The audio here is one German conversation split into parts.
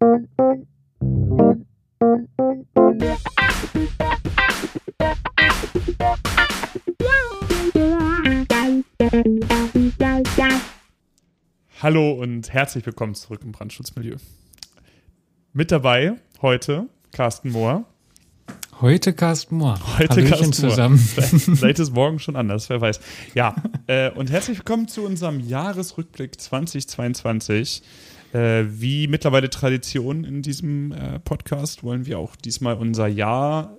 Hallo und herzlich willkommen zurück im Brandschutzmilieu. Mit dabei heute Carsten Mohr. Heute Carsten Mohr. Heute Hallöchen Carsten zusammen. Mohr. Vielleicht, ist morgen schon anders, wer weiß. Ja, äh, und herzlich willkommen zu unserem Jahresrückblick 2022. Äh, wie mittlerweile Tradition in diesem äh, Podcast wollen wir auch diesmal unser Jahr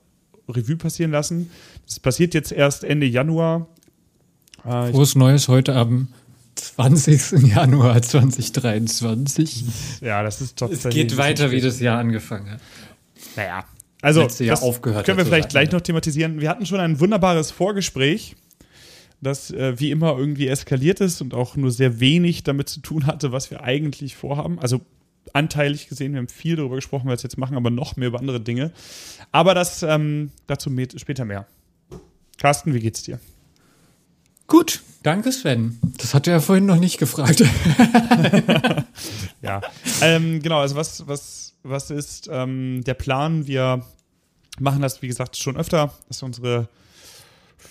Revue passieren lassen. Das passiert jetzt erst Ende Januar. Äh, Frohes Neues heute am 20. Januar 2023. ja, das ist Es tatsächlich. geht weiter, wie das Jahr angefangen hat. Naja. Also, Jahr das aufgehört können wir vielleicht gleich ja. noch thematisieren. Wir hatten schon ein wunderbares Vorgespräch, das äh, wie immer irgendwie eskaliert ist und auch nur sehr wenig damit zu tun hatte, was wir eigentlich vorhaben. Also anteilig gesehen, wir haben viel darüber gesprochen, was wir jetzt machen, aber noch mehr über andere Dinge. Aber das ähm, dazu später mehr. Carsten, wie geht's dir? Gut, danke Sven. Das hat er ja vorhin noch nicht gefragt. Ja, ähm, genau, also was, was, was ist ähm, der Plan? Wir machen das, wie gesagt, schon öfter. Das ist unsere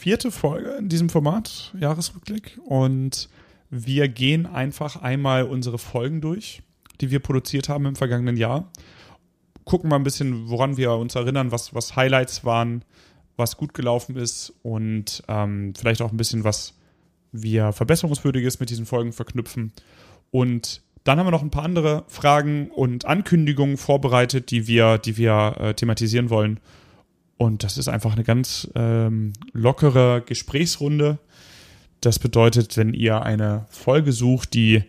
vierte Folge in diesem Format, Jahresrückblick. Und wir gehen einfach einmal unsere Folgen durch, die wir produziert haben im vergangenen Jahr. Gucken mal ein bisschen, woran wir uns erinnern, was, was Highlights waren, was gut gelaufen ist und ähm, vielleicht auch ein bisschen, was wir Verbesserungswürdiges mit diesen Folgen verknüpfen. Und dann haben wir noch ein paar andere Fragen und Ankündigungen vorbereitet, die wir, die wir äh, thematisieren wollen. Und das ist einfach eine ganz ähm, lockere Gesprächsrunde. Das bedeutet, wenn ihr eine Folge sucht, die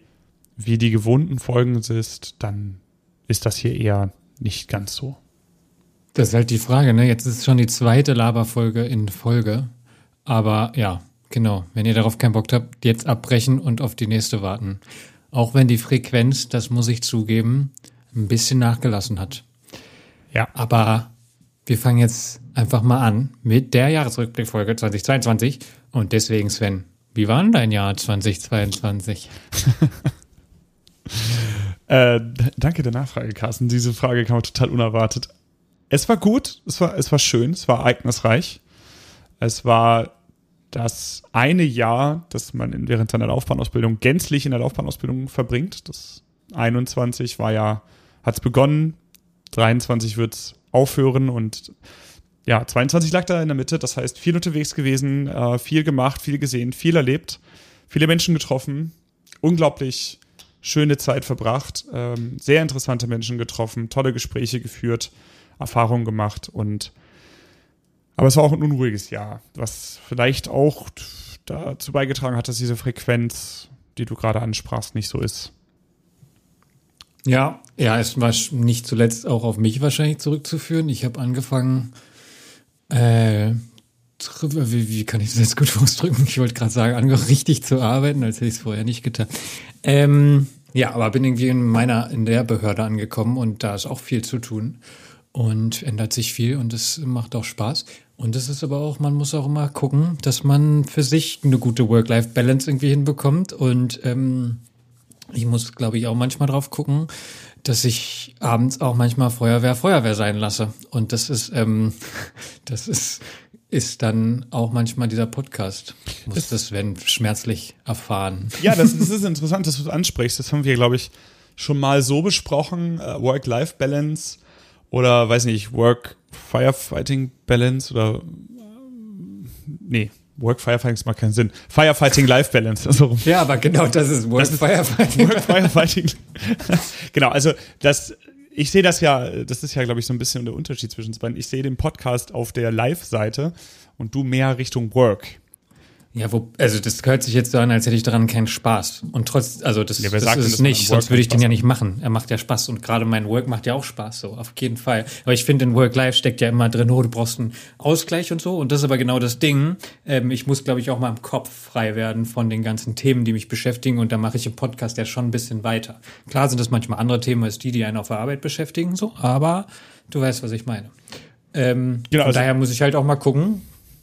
wie die gewohnten Folgen ist, dann ist das hier eher nicht ganz so. Das ist halt die Frage, ne? Jetzt ist es schon die zweite Laberfolge in Folge. Aber ja, genau. Wenn ihr darauf keinen Bock habt, jetzt abbrechen und auf die nächste warten. Auch wenn die Frequenz, das muss ich zugeben, ein bisschen nachgelassen hat. Ja. Aber wir fangen jetzt einfach mal an mit der Jahresrückblickfolge 2022. Und deswegen, Sven, wie war denn dein Jahr 2022? Äh, danke der Nachfrage, Carsten. Diese Frage kam total unerwartet. Es war gut, es war, es war schön, es war ereignisreich. Es war das eine Jahr, das man während seiner Laufbahnausbildung gänzlich in der Laufbahnausbildung verbringt. Das 21 war ja, hat es begonnen, 23 wird es aufhören und ja, 22 lag da in der Mitte. Das heißt, viel unterwegs gewesen, äh, viel gemacht, viel gesehen, viel erlebt, viele Menschen getroffen, unglaublich schöne Zeit verbracht, ähm, sehr interessante Menschen getroffen, tolle Gespräche geführt, Erfahrungen gemacht und aber es war auch ein unruhiges Jahr, was vielleicht auch dazu beigetragen hat, dass diese Frequenz, die du gerade ansprachst, nicht so ist. Ja, ja, es war nicht zuletzt auch auf mich wahrscheinlich zurückzuführen. Ich habe angefangen, äh, wie, wie kann ich das jetzt gut ausdrücken? Ich wollte gerade sagen, angefangen richtig zu arbeiten, als hätte ich es vorher nicht getan. Ähm, ja, aber bin irgendwie in meiner, in der Behörde angekommen und da ist auch viel zu tun und ändert sich viel und es macht auch Spaß. Und es ist aber auch, man muss auch immer gucken, dass man für sich eine gute Work-Life-Balance irgendwie hinbekommt und ähm, ich muss, glaube ich, auch manchmal drauf gucken, dass ich abends auch manchmal Feuerwehr Feuerwehr sein lasse. Und das ist, ähm, das ist, ist dann auch manchmal dieser Podcast. Muss das, wenn schmerzlich erfahren. Ja, das, das ist interessant, dass du das ansprichst. Das haben wir, glaube ich, schon mal so besprochen. Äh, Work-Life-Balance oder, weiß nicht, Work-Firefighting-Balance oder, äh, nee, Work-Firefighting macht keinen Sinn. Firefighting-Life-Balance. Also, Ja, aber genau das ist Work Das ist- Firefighting. Work Firefighting. genau, also das, ich sehe das ja, das ist ja, glaube ich, so ein bisschen der Unterschied zwischen uns beiden. Ich sehe den Podcast auf der Live-Seite und du mehr Richtung Work. Ja, wo, also das hört sich jetzt so an, als hätte ich daran keinen Spaß. Und trotz, also das, Ja, das sagt ist es nicht, sonst würde ich den ja nicht machen. Er macht ja Spaß und gerade mein Work macht ja auch Spaß, so auf jeden Fall. Aber ich finde, in Work-Life steckt ja immer drin, oh, du brauchst einen Ausgleich und so. Und das ist aber genau das Ding. Ähm, ich muss, glaube ich, auch mal im Kopf frei werden von den ganzen Themen, die mich beschäftigen. Und da mache ich im Podcast ja schon ein bisschen weiter. Klar sind das manchmal andere Themen als die, die einen auf der Arbeit beschäftigen, so. Aber du weißt, was ich meine. Ähm, Genau, von also- daher muss ich halt auch mal gucken,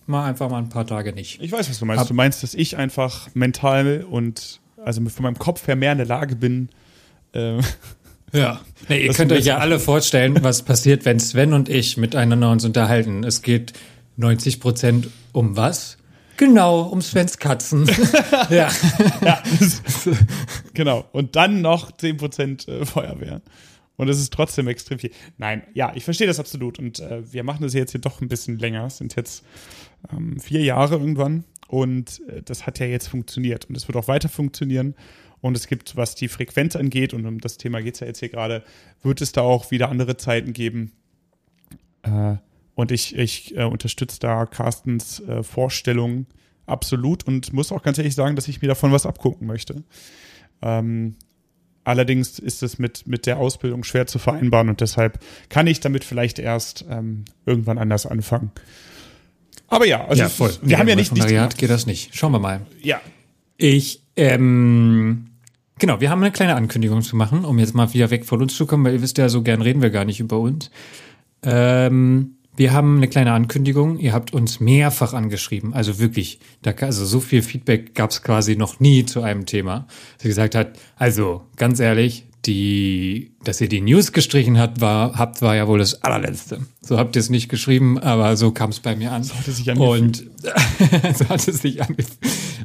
mal einfach mal ein paar Tage nicht. Ich weiß, was du meinst. Ab- du meinst, dass ich einfach mental und also von meinem Kopf her mehr in der Lage bin, äh, Ja. Nee, ihr könnt euch ja alle vorstellen, was passiert, wenn Sven und ich miteinander uns unterhalten. Es geht 90 Prozent um was? Genau, um Svens Katzen. ja. ja genau. Und dann noch 10% äh, Feuerwehr. Und es ist trotzdem extrem viel. Nein, ja, ich verstehe das absolut. Und äh, wir machen das jetzt hier doch ein bisschen länger. Es sind jetzt ähm, vier Jahre irgendwann. Und äh, das hat ja jetzt funktioniert. Und es wird auch weiter funktionieren. Und es gibt, was die Frequenz angeht, und um das Thema geht es ja jetzt hier gerade, wird es da auch wieder andere Zeiten geben. Äh, und ich, ich äh, unterstütze da Carstens äh, Vorstellung absolut und muss auch ganz ehrlich sagen, dass ich mir davon was abgucken möchte. Ähm, allerdings ist es mit, mit der Ausbildung schwer zu vereinbaren und deshalb kann ich damit vielleicht erst ähm, irgendwann anders anfangen. Aber ja, also ja, voll. wir haben ja nicht. Nicht geht das nicht. Schauen wir mal. Ja. Ich ähm, genau, wir haben eine kleine Ankündigung zu machen, um jetzt mal wieder weg von uns zu kommen, weil ihr wisst ja, so gern reden wir gar nicht über uns. Ähm, wir haben eine kleine Ankündigung. Ihr habt uns mehrfach angeschrieben. Also wirklich, da, also so viel Feedback gab es quasi noch nie zu einem Thema. Sie gesagt hat, also ganz ehrlich, die, dass ihr die News gestrichen habt, war, habt, war ja wohl das allerletzte. So habt ihr es nicht geschrieben, aber so kam es bei mir an. So hat es sich angefühlt. Und so hat es sich angefühlt.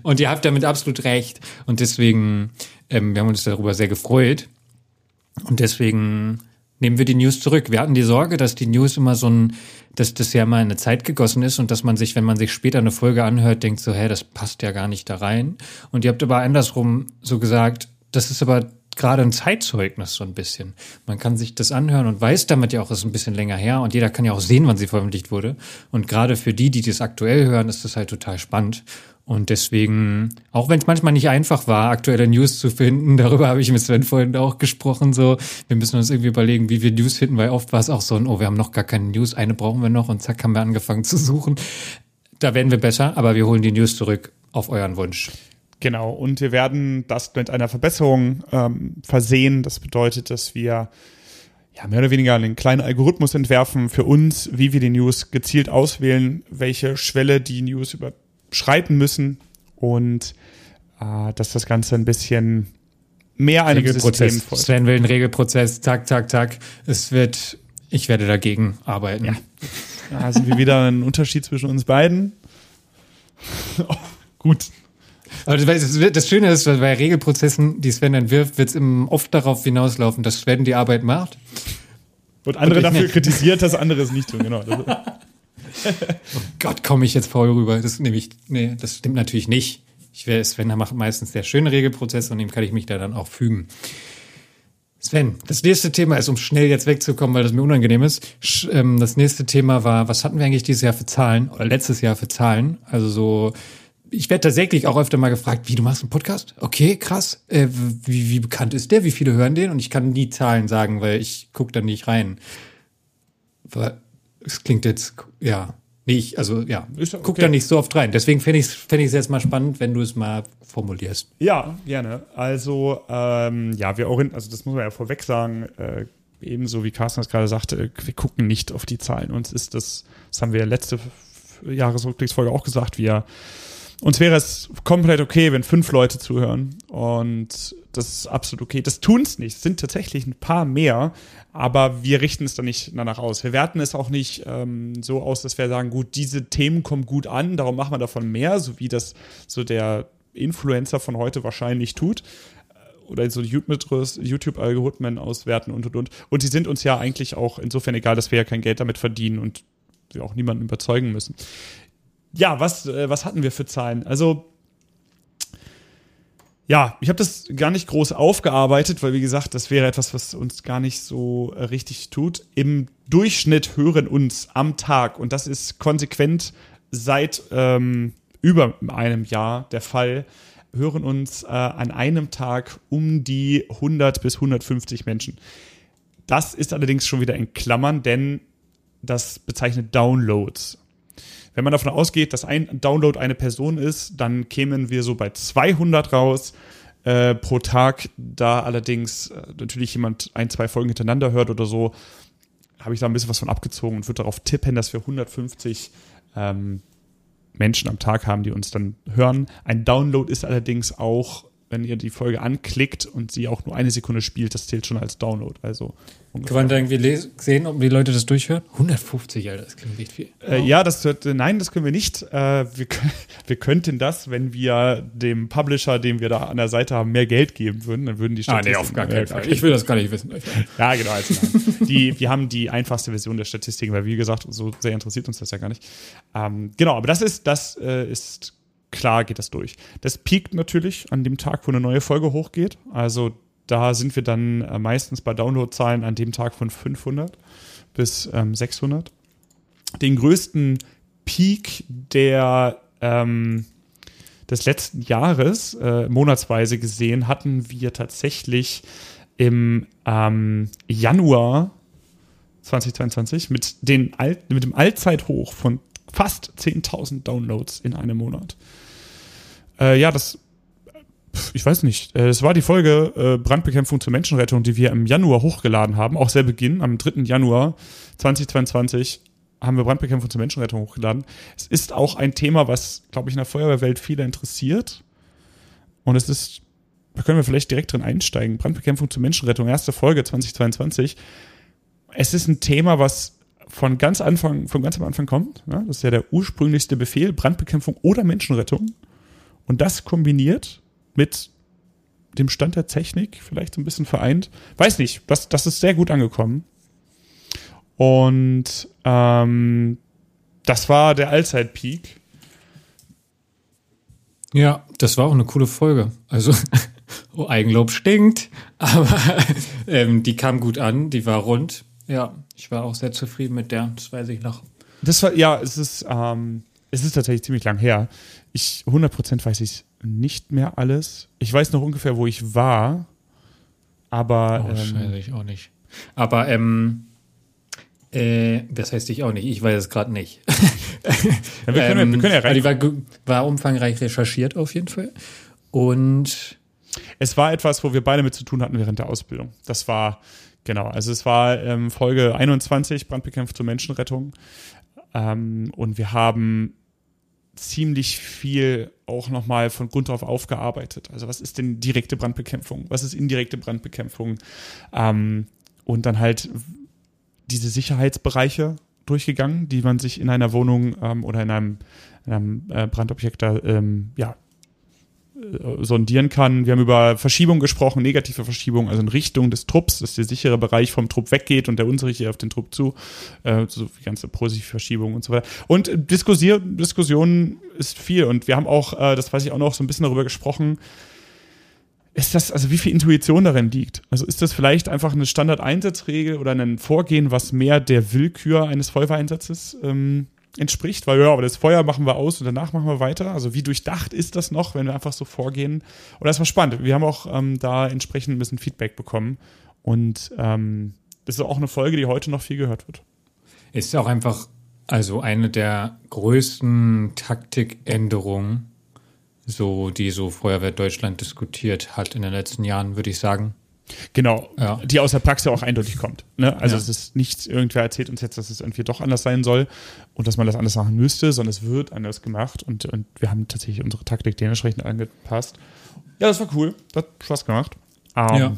Und ihr habt damit absolut recht. Und deswegen, ähm, wir haben uns darüber sehr gefreut. Und deswegen nehmen wir die News zurück. Wir hatten die Sorge, dass die News immer so ein, dass das ja mal in eine Zeit gegossen ist und dass man sich, wenn man sich später eine Folge anhört, denkt so, hä, das passt ja gar nicht da rein. Und ihr habt aber andersrum so gesagt, das ist aber gerade ein Zeitzeugnis so ein bisschen. Man kann sich das anhören und weiß damit ja auch, es ist ein bisschen länger her und jeder kann ja auch sehen, wann sie veröffentlicht wurde. Und gerade für die, die das aktuell hören, ist das halt total spannend. Und deswegen, auch wenn es manchmal nicht einfach war, aktuelle News zu finden, darüber habe ich mit Sven vorhin auch gesprochen, so, wir müssen uns irgendwie überlegen, wie wir News finden, weil oft war es auch so ein, oh, wir haben noch gar keine News, eine brauchen wir noch und zack, haben wir angefangen zu suchen. Da werden wir besser, aber wir holen die News zurück auf euren Wunsch. Genau, und wir werden das mit einer Verbesserung ähm, versehen. Das bedeutet, dass wir ja, mehr oder weniger einen kleinen Algorithmus entwerfen für uns, wie wir die News gezielt auswählen, welche Schwelle die News über schreiten müssen und äh, dass das Ganze ein bisschen mehr einem System folgt. Sven will einen Regelprozess, zack, zack, zack. Es wird, ich werde dagegen arbeiten. Ja. Da sind wir wieder ein Unterschied zwischen uns beiden. oh, gut. Aber das, das Schöne ist, bei Regelprozessen, die Sven entwirft, wird es oft darauf hinauslaufen, dass Sven die Arbeit macht. Und andere und dafür nicht. kritisiert, dass andere es nicht tun, genau. oh Gott, komme ich jetzt faul rüber. Das nehme ich, nee, das stimmt natürlich nicht. Ich wäre Sven, macht meistens sehr schöne Regelprozesse und dem kann ich mich da dann auch fügen. Sven, das nächste Thema ist, um schnell jetzt wegzukommen, weil das mir unangenehm ist. Ähm, das nächste Thema war, was hatten wir eigentlich dieses Jahr für Zahlen oder letztes Jahr für Zahlen? Also so, ich werde tatsächlich auch öfter mal gefragt, wie du machst einen Podcast? Okay, krass. Äh, wie, wie bekannt ist der? Wie viele hören den? Und ich kann nie Zahlen sagen, weil ich gucke da nicht rein es klingt jetzt, ja, nee, ich, also ja, okay. guck da nicht so oft rein. Deswegen fände ich es fänd jetzt mal spannend, wenn du es mal formulierst. Ja, gerne. Also, ähm, ja, wir orientieren, also das muss man ja vorweg sagen, äh, ebenso wie Carsten das gerade sagte, wir gucken nicht auf die Zahlen. Uns ist das, das haben wir letzte Jahresrückblicksfolge auch gesagt, wir uns wäre es komplett okay, wenn fünf Leute zuhören. Und das ist absolut okay. Das tun es nicht. Es sind tatsächlich ein paar mehr, aber wir richten es dann nicht danach aus. Wir werten es auch nicht ähm, so aus, dass wir sagen, gut, diese Themen kommen gut an, darum machen wir davon mehr, so wie das so der Influencer von heute wahrscheinlich tut. Oder so YouTube-Algorithmen auswerten und und und. Und die sind uns ja eigentlich auch insofern egal, dass wir ja kein Geld damit verdienen und wir auch niemanden überzeugen müssen ja, was, äh, was hatten wir für Zahlen? Also, ja, ich habe das gar nicht groß aufgearbeitet, weil wie gesagt, das wäre etwas, was uns gar nicht so äh, richtig tut. Im Durchschnitt hören uns am Tag, und das ist konsequent seit ähm, über einem Jahr der Fall, hören uns äh, an einem Tag um die 100 bis 150 Menschen. Das ist allerdings schon wieder in Klammern, denn das bezeichnet Downloads. Wenn man davon ausgeht, dass ein Download eine Person ist, dann kämen wir so bei 200 raus äh, pro Tag. Da allerdings äh, natürlich jemand ein, zwei Folgen hintereinander hört oder so, habe ich da ein bisschen was von abgezogen und würde darauf tippen, dass wir 150 ähm, Menschen am Tag haben, die uns dann hören. Ein Download ist allerdings auch wenn ihr die Folge anklickt und sie auch nur eine Sekunde spielt, das zählt schon als Download. Also Kann man da irgendwie sehen, ob die Leute das durchhören? 150, Alter, das klingt echt viel. Äh, ja, das wird, äh, nein, das können wir nicht. Äh, wir, wir könnten das, wenn wir dem Publisher, den wir da an der Seite haben, mehr Geld geben würden, dann würden die Ah, nee, Statistiken- auf gar keinen Fall. Ich will das gar nicht wissen. Ja, genau. Also die, wir haben die einfachste Version der Statistiken, weil wie gesagt, so sehr interessiert uns das ja gar nicht. Ähm, genau, aber das ist, das äh, ist klar, geht das durch. Das piekt natürlich an dem Tag, wo eine neue Folge hochgeht. Also da sind wir dann äh, meistens bei Downloadzahlen an dem Tag von 500 bis ähm, 600. Den größten Peak der ähm, des letzten Jahres äh, monatsweise gesehen hatten wir tatsächlich im ähm, Januar 2022 mit, den Alt, mit dem Allzeithoch von fast 10.000 Downloads in einem Monat. Äh, ja, das, ich weiß nicht, äh, es war die Folge äh, Brandbekämpfung zur Menschenrettung, die wir im Januar hochgeladen haben, auch sehr Beginn, am 3. Januar 2022 haben wir Brandbekämpfung zur Menschenrettung hochgeladen. Es ist auch ein Thema, was, glaube ich, in der Feuerwehrwelt viele interessiert. Und es ist, da können wir vielleicht direkt drin einsteigen. Brandbekämpfung zur Menschenrettung, erste Folge 2022. Es ist ein Thema, was von ganz Anfang, von ganz am Anfang kommt. Ja, das ist ja der ursprünglichste Befehl, Brandbekämpfung oder Menschenrettung. Und das kombiniert mit dem Stand der Technik, vielleicht so ein bisschen vereint. Weiß nicht, das, das ist sehr gut angekommen. Und ähm, das war der Allzeit-Peak. Ja, das war auch eine coole Folge. Also, oh, Eigenlob stinkt, aber ähm, die kam gut an, die war rund. Ja, ich war auch sehr zufrieden mit der, das weiß ich noch. Das war, ja, es ist, ähm, es ist tatsächlich ziemlich lang her. Ich, 100% weiß ich nicht mehr alles. Ich weiß noch ungefähr, wo ich war. Aber, Oh, ähm, scheiße, ich auch nicht. Aber, ähm, äh, das heißt ich auch nicht, ich weiß es gerade nicht. ja, wir, können, ja- wir können ja aber die rein. war, gu- war umfangreich recherchiert auf jeden Fall. Und Es war etwas, wo wir beide mit zu tun hatten während der Ausbildung. Das war, genau, also es war ähm, Folge 21, Brandbekämpfung zur Menschenrettung. Ähm, und wir haben ziemlich viel auch nochmal von Grund auf aufgearbeitet. Also was ist denn direkte Brandbekämpfung? Was ist indirekte Brandbekämpfung? Ähm, und dann halt diese Sicherheitsbereiche durchgegangen, die man sich in einer Wohnung ähm, oder in einem, in einem äh, Brandobjekt da ähm, ja, sondieren kann. Wir haben über Verschiebung gesprochen, negative Verschiebung, also in Richtung des Trupps, dass der sichere Bereich vom Trupp weggeht und der unsichere auf den Trupp zu. Äh, so die ganze positive Verschiebung und so weiter. Und äh, Diskussion, Diskussion ist viel und wir haben auch, äh, das weiß ich auch noch, so ein bisschen darüber gesprochen, ist das, also wie viel Intuition darin liegt? Also ist das vielleicht einfach eine Standardeinsatzregel oder ein Vorgehen, was mehr der Willkür eines Feuerwehreinsatzes ähm, entspricht? Weil ja, aber das Feuer machen wir aus und danach machen wir weiter. Also wie durchdacht ist das noch, wenn wir einfach so vorgehen? Und das war spannend. Wir haben auch ähm, da entsprechend ein bisschen Feedback bekommen. Und ähm, das ist auch eine Folge, die heute noch viel gehört wird. ist auch einfach, also eine der größten Taktikänderungen, so, die so Feuerwehr Deutschland diskutiert hat in den letzten Jahren, würde ich sagen. Genau, Ja. die aus der Praxis auch eindeutig kommt. Ne? Also Ja. es ist nicht, irgendwer erzählt uns jetzt, dass es irgendwie doch anders sein soll und dass man das anders machen müsste, sondern es wird anders gemacht und, und wir haben tatsächlich unsere Taktik dementsprechend angepasst. Ja, das war cool. Das hat Spaß gemacht. Ähm, Ja.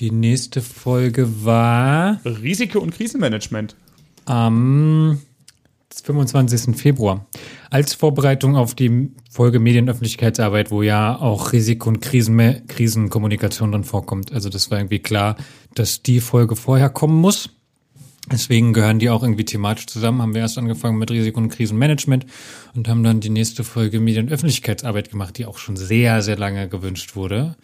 Die nächste Folge war Risiko- und Krisenmanagement. am 25. Februar. Als Vorbereitung auf die Folge Medienöffentlichkeitsarbeit, wo ja auch Risiko- und Krisen Krisenkommunikation drin vorkommt. Also das war irgendwie klar, dass die Folge vorher kommen muss. Deswegen gehören die auch irgendwie thematisch zusammen. Haben wir erst angefangen mit Risiko- und Krisenmanagement und haben dann die nächste Folge Medienöffentlichkeitsarbeit gemacht, die auch schon sehr, sehr lange gewünscht wurde,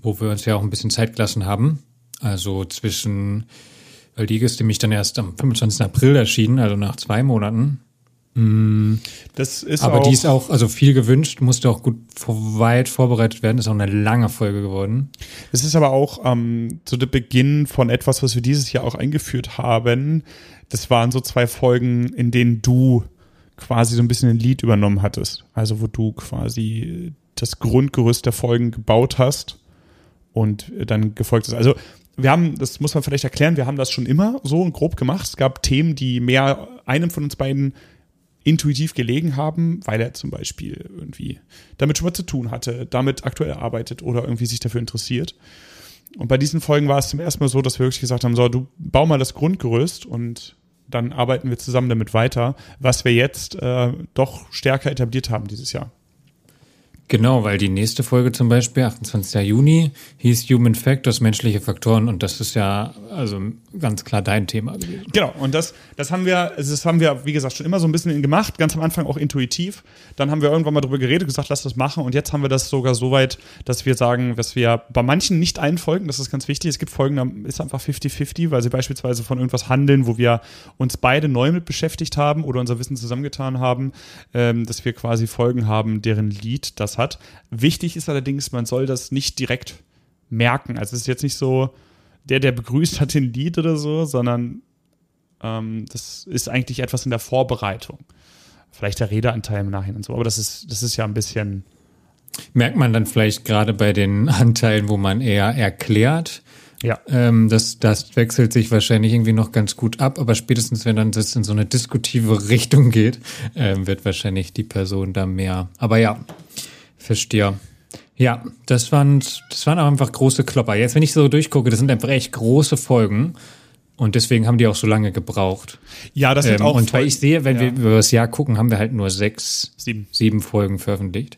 wo wir uns ja auch ein bisschen Zeit gelassen haben. Also zwischen, weil die ist nämlich dann erst am 25. April erschienen, also nach zwei Monaten. Das ist Aber auch, die ist auch, also viel gewünscht, musste auch gut vor, weit vorbereitet werden. Ist auch eine lange Folge geworden. Es ist aber auch ähm, so der Beginn von etwas, was wir dieses Jahr auch eingeführt haben. Das waren so zwei Folgen, in denen du quasi so ein bisschen ein Lied übernommen hattest. Also wo du quasi das Grundgerüst der Folgen gebaut hast und dann gefolgt ist. Also wir haben, das muss man vielleicht erklären, wir haben das schon immer so grob gemacht. Es gab Themen, die mehr einem von uns beiden intuitiv gelegen haben, weil er zum Beispiel irgendwie damit schon mal zu tun hatte, damit aktuell arbeitet oder irgendwie sich dafür interessiert. Und bei diesen Folgen war es zum ersten Mal so, dass wir wirklich gesagt haben, so, du bau mal das Grundgerüst und dann arbeiten wir zusammen damit weiter, was wir jetzt äh, doch stärker etabliert haben dieses Jahr. Genau, weil die nächste Folge zum Beispiel, 28. Juni, hieß Human Factors, menschliche Faktoren und das ist ja also ganz klar dein Thema gewesen. Genau, und das, das haben wir, das haben wir, wie gesagt, schon immer so ein bisschen gemacht, ganz am Anfang auch intuitiv. Dann haben wir irgendwann mal darüber geredet, gesagt, lass das machen und jetzt haben wir das sogar so weit, dass wir sagen, dass wir bei manchen nicht allen Folgen, das ist ganz wichtig, es gibt Folgen, da ist einfach 50-50, weil sie beispielsweise von irgendwas handeln, wo wir uns beide neu mit beschäftigt haben oder unser Wissen zusammengetan haben, ähm, dass wir quasi Folgen haben, deren Lied das hat. Wichtig ist allerdings, man soll das nicht direkt merken. Also es ist jetzt nicht so, der, der begrüßt hat den Lied oder so, sondern ähm, das ist eigentlich etwas in der Vorbereitung. Vielleicht der Redeanteil im Nachhinein und so, aber das ist, das ist ja ein bisschen. Merkt man dann vielleicht gerade bei den Anteilen, wo man eher erklärt, ja. Ähm, das, das wechselt sich wahrscheinlich irgendwie noch ganz gut ab, aber spätestens, wenn dann das in so eine diskutive Richtung geht, ähm, wird wahrscheinlich die Person da mehr. Aber ja, Verstehe. Ja, das waren, das waren auch einfach große Klopper. Jetzt, wenn ich so durchgucke, das sind einfach echt große Folgen. Und deswegen haben die auch so lange gebraucht. Ja, das sind ähm, auch. Und weil ich sehe, wenn ja. wir über das Jahr gucken, haben wir halt nur sechs, sieben, sieben Folgen veröffentlicht.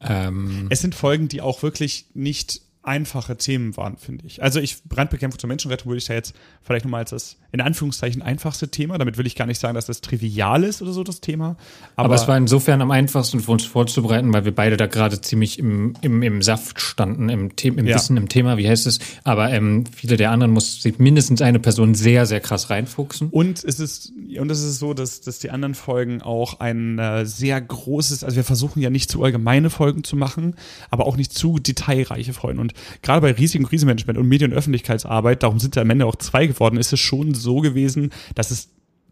Ähm, es sind Folgen, die auch wirklich nicht einfache Themen waren, finde ich. Also ich Brandbekämpfung zur Menschenrettung würde ich da jetzt vielleicht nochmal als das in Anführungszeichen einfachste Thema. Damit will ich gar nicht sagen, dass das trivial ist oder so das Thema. Aber, Aber es war insofern am einfachsten für uns vorzubereiten, weil wir beide da gerade ziemlich im, im, im Saft standen, im, The im ja. Wissen, im Thema, wie heißt es. Aber ähm, viele der anderen muss sich mindestens eine Person sehr, sehr krass reinfuchsen. Und es ist, und es ist so, dass, dass die anderen Folgen auch ein äh, sehr großes, also wir versuchen ja nicht zu allgemeine Folgen zu machen, aber auch nicht zu detailreiche Folgen. Und gerade bei Risiken, Krisenmanagement und Medien- und Öffentlichkeitsarbeit, darum sind ja am Ende auch zwei geworden, ist es schon so gewesen, dass es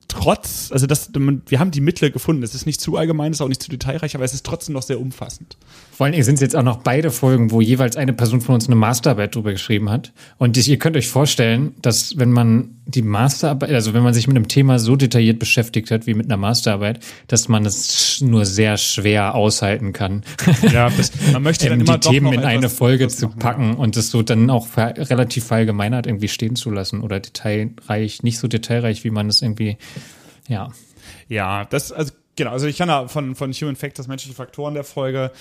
trotz, also das, wir haben die Mittel gefunden. Es ist nicht zu allgemein, es ist auch nicht zu detailreich, aber es ist trotzdem noch sehr umfassend. Vor allen Dingen sind es jetzt auch noch beide Folgen, wo jeweils eine Person von uns eine Masterarbeit drüber geschrieben hat. Und ihr könnt euch vorstellen, dass wenn man die Masterarbeit, also wenn man sich mit einem Thema so detailliert beschäftigt hat wie mit einer Masterarbeit, dass man es nur sehr schwer aushalten kann. Ja, das, man möchte dann immer die Themen in eine Folge zu machen, packen ja. und das so dann auch relativ verallgemeinert irgendwie stehen zu lassen oder detailreich, nicht so detailreich, wie man es irgendwie, ja. Ja, das, also genau, also ich kann da von, von Human Factors, menschliche Faktoren der Folge